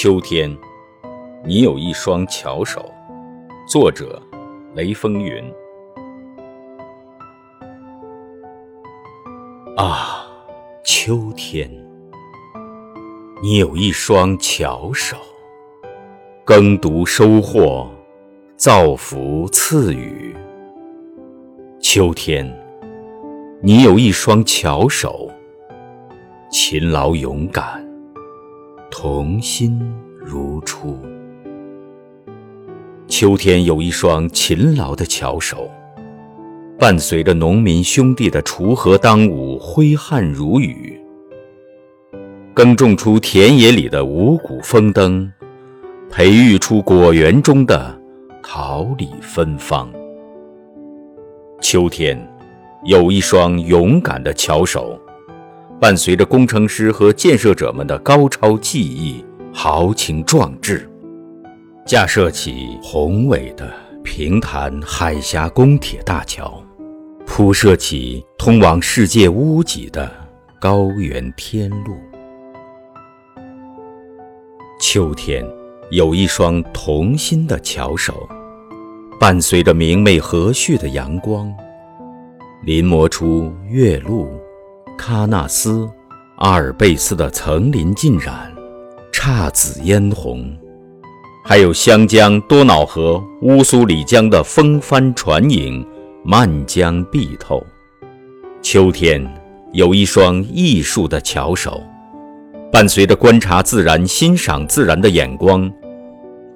秋天，你有一双巧手。作者：雷风云。啊，秋天，你有一双巧手，耕读收获，造福赐予。秋天，你有一双巧手，勤劳勇敢。童心如初。秋天有一双勤劳的巧手，伴随着农民兄弟的锄禾当午、挥汗如雨，耕种出田野里的五谷丰登，培育出果园中的桃李芬芳。秋天有一双勇敢的巧手。伴随着工程师和建设者们的高超技艺、豪情壮志，架设起宏伟的平潭海峡公铁大桥，铺设起通往世界屋脊的高原天路。秋天，有一双童心的巧手，伴随着明媚和煦的阳光，临摹出岳麓。喀纳斯、阿尔卑斯的层林尽染、姹紫嫣红，还有湘江、多瑙河、乌苏里江的风帆船影、漫江碧透。秋天有一双艺术的巧手，伴随着观察自然、欣赏自然的眼光，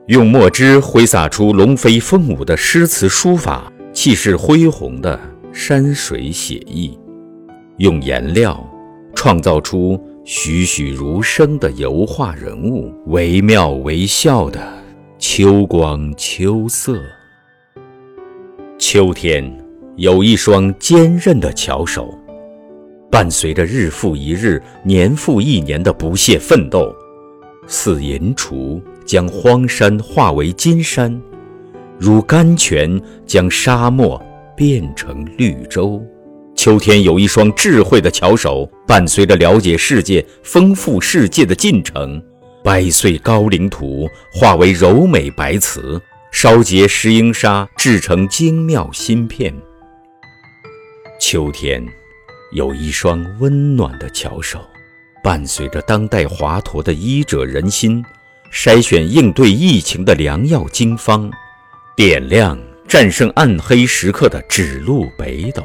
用墨汁挥洒出龙飞凤舞的诗词书法，气势恢宏的山水写意。用颜料创造出栩栩如生的油画人物，惟妙惟肖的秋光秋色。秋天有一双坚韧的巧手，伴随着日复一日、年复一年的不懈奋斗，似银锄将荒山化为金山，如甘泉将沙漠变成绿洲。秋天有一双智慧的巧手，伴随着了解世界、丰富世界的进程，掰碎高岭土化为柔美白瓷，烧结石英砂制成精妙芯片。秋天有一双温暖的巧手，伴随着当代华佗的医者仁心，筛选应对疫情的良药经方，点亮战胜暗黑时刻的指路北斗。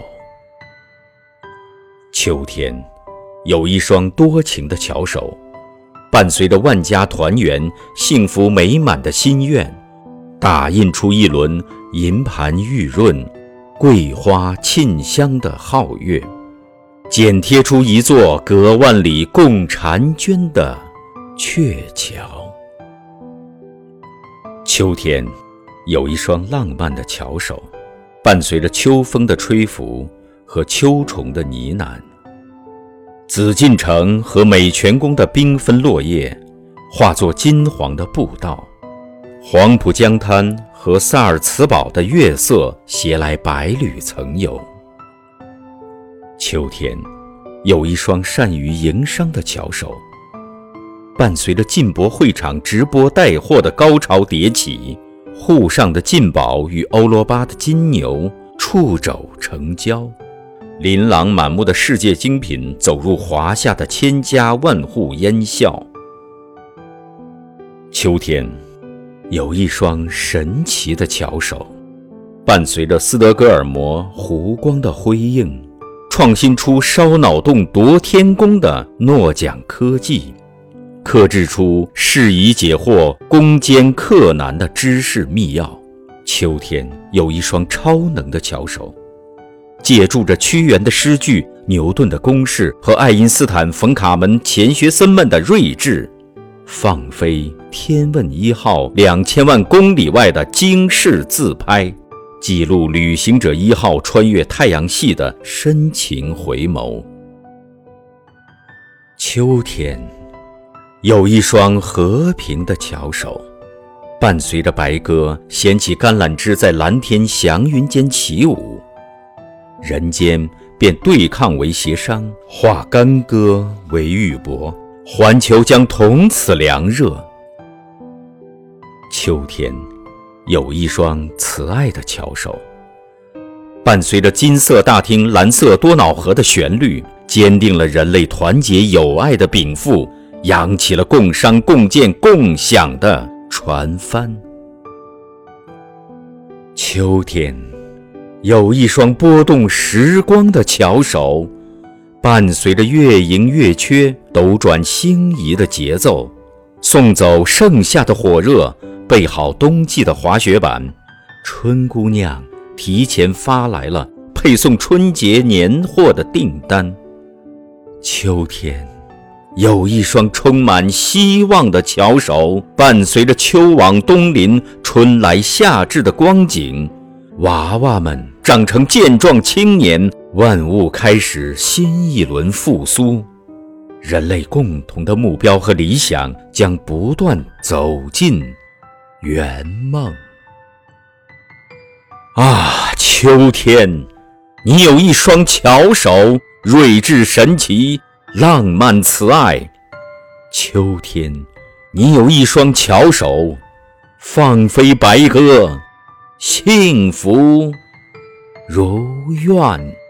秋天，有一双多情的巧手，伴随着万家团圆、幸福美满的心愿，打印出一轮银盘玉润、桂花沁香的皓月，剪贴出一座隔万里共婵娟的鹊桥。秋天，有一双浪漫的巧手，伴随着秋风的吹拂和秋虫的呢喃。紫禁城和美泉宫的缤纷落叶，化作金黄的步道；黄浦江滩和萨尔茨堡的月色，携来百侣曾游。秋天，有一双善于营商的巧手，伴随着进博会场直播带货的高潮迭起，沪上的进宝与欧罗巴的金牛触肘成交。琳琅满目的世界精品走入华夏的千家万户烟笑。秋天，有一双神奇的巧手，伴随着斯德哥尔摩湖光的辉映，创新出烧脑洞夺天工的诺奖科技，刻制出适宜解惑攻坚克难的知识密钥。秋天，有一双超能的巧手。借助着屈原的诗句、牛顿的公式和爱因斯坦、冯·卡门钱学森们的睿智，放飞天问一号两千万公里外的惊世自拍，记录旅行者一号穿越太阳系的深情回眸。秋天，有一双和平的巧手，伴随着白鸽掀起橄榄枝，在蓝天祥云间起舞。人间便对抗为协商，化干戈为玉帛，环球将从此凉热。秋天，有一双慈爱的巧手，伴随着金色大厅、蓝色多瑙河的旋律，坚定了人类团结友爱的禀赋，扬起了共商共建共享的船帆。秋天，有一双拨动时光的巧手，伴随着月盈月缺、斗转星移的节奏，送走盛夏的火热。备好冬季的滑雪板，春姑娘提前发来了配送春节年货的订单。秋天，有一双充满希望的巧手，伴随着秋往冬临、春来夏至的光景，娃娃们长成健壮青年，万物开始新一轮复苏，人类共同的目标和理想将不断走近。圆梦啊，秋天，你有一双巧手，睿智神奇，浪漫慈爱。秋天，你有一双巧手，放飞白鸽，幸福如愿。